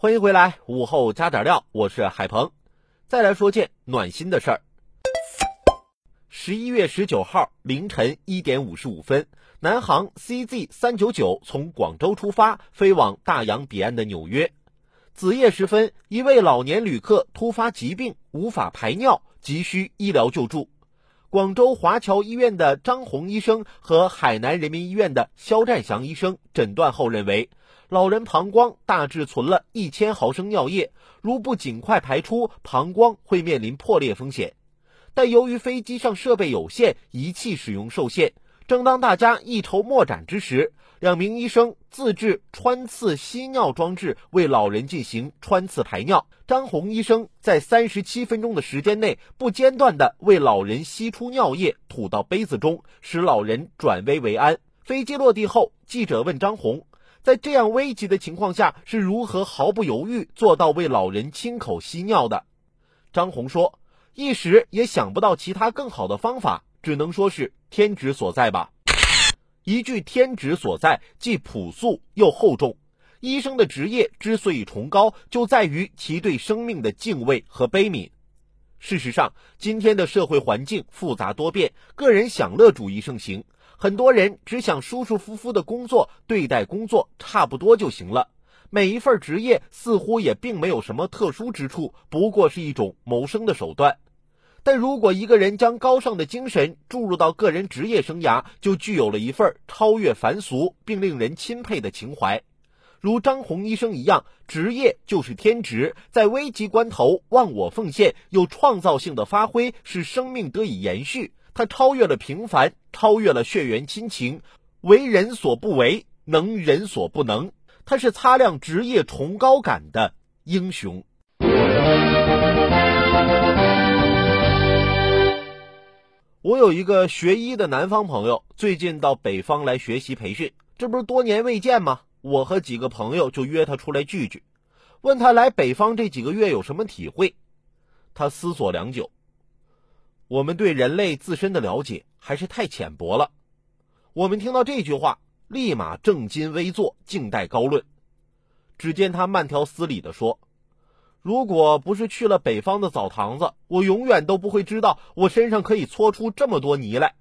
欢迎回来，午后加点料，我是海鹏。再来说件暖心的事儿。十一月十九号凌晨一点五十五分，南航 CZ 三九九从广州出发，飞往大洋彼岸的纽约。子夜时分，一位老年旅客突发疾病，无法排尿，急需医疗救助。广州华侨医院的张红医生和海南人民医院的肖占祥医生诊断后认为，老人膀胱大致存了一千毫升尿液，如不尽快排出，膀胱会面临破裂风险。但由于飞机上设备有限，仪器使用受限，正当大家一筹莫展之时，两名医生自制穿刺吸尿装置，为老人进行穿刺排尿。张红医生在三十七分钟的时间内，不间断地为老人吸出尿液，吐到杯子中，使老人转危为安。飞机落地后，记者问张红，在这样危急的情况下，是如何毫不犹豫做到为老人亲口吸尿的？张红说，一时也想不到其他更好的方法，只能说是天职所在吧。一句天职所在，既朴素又厚重。医生的职业之所以崇高，就在于其对生命的敬畏和悲悯。事实上，今天的社会环境复杂多变，个人享乐主义盛行，很多人只想舒舒服服的工作，对待工作差不多就行了。每一份职业似乎也并没有什么特殊之处，不过是一种谋生的手段。但如果一个人将高尚的精神注入到个人职业生涯，就具有了一份超越凡俗并令人钦佩的情怀。如张红医生一样，职业就是天职，在危急关头忘我奉献，有创造性的发挥，使生命得以延续。他超越了平凡，超越了血缘亲情，为人所不为，能人所不能。他是擦亮职业崇高感的英雄。我有一个学医的南方朋友，最近到北方来学习培训，这不是多年未见吗？我和几个朋友就约他出来聚聚，问他来北方这几个月有什么体会。他思索良久，我们对人类自身的了解还是太浅薄了。我们听到这句话，立马正襟危坐，静待高论。只见他慢条斯理地说：“如果不是去了北方的澡堂子，我永远都不会知道我身上可以搓出这么多泥来。”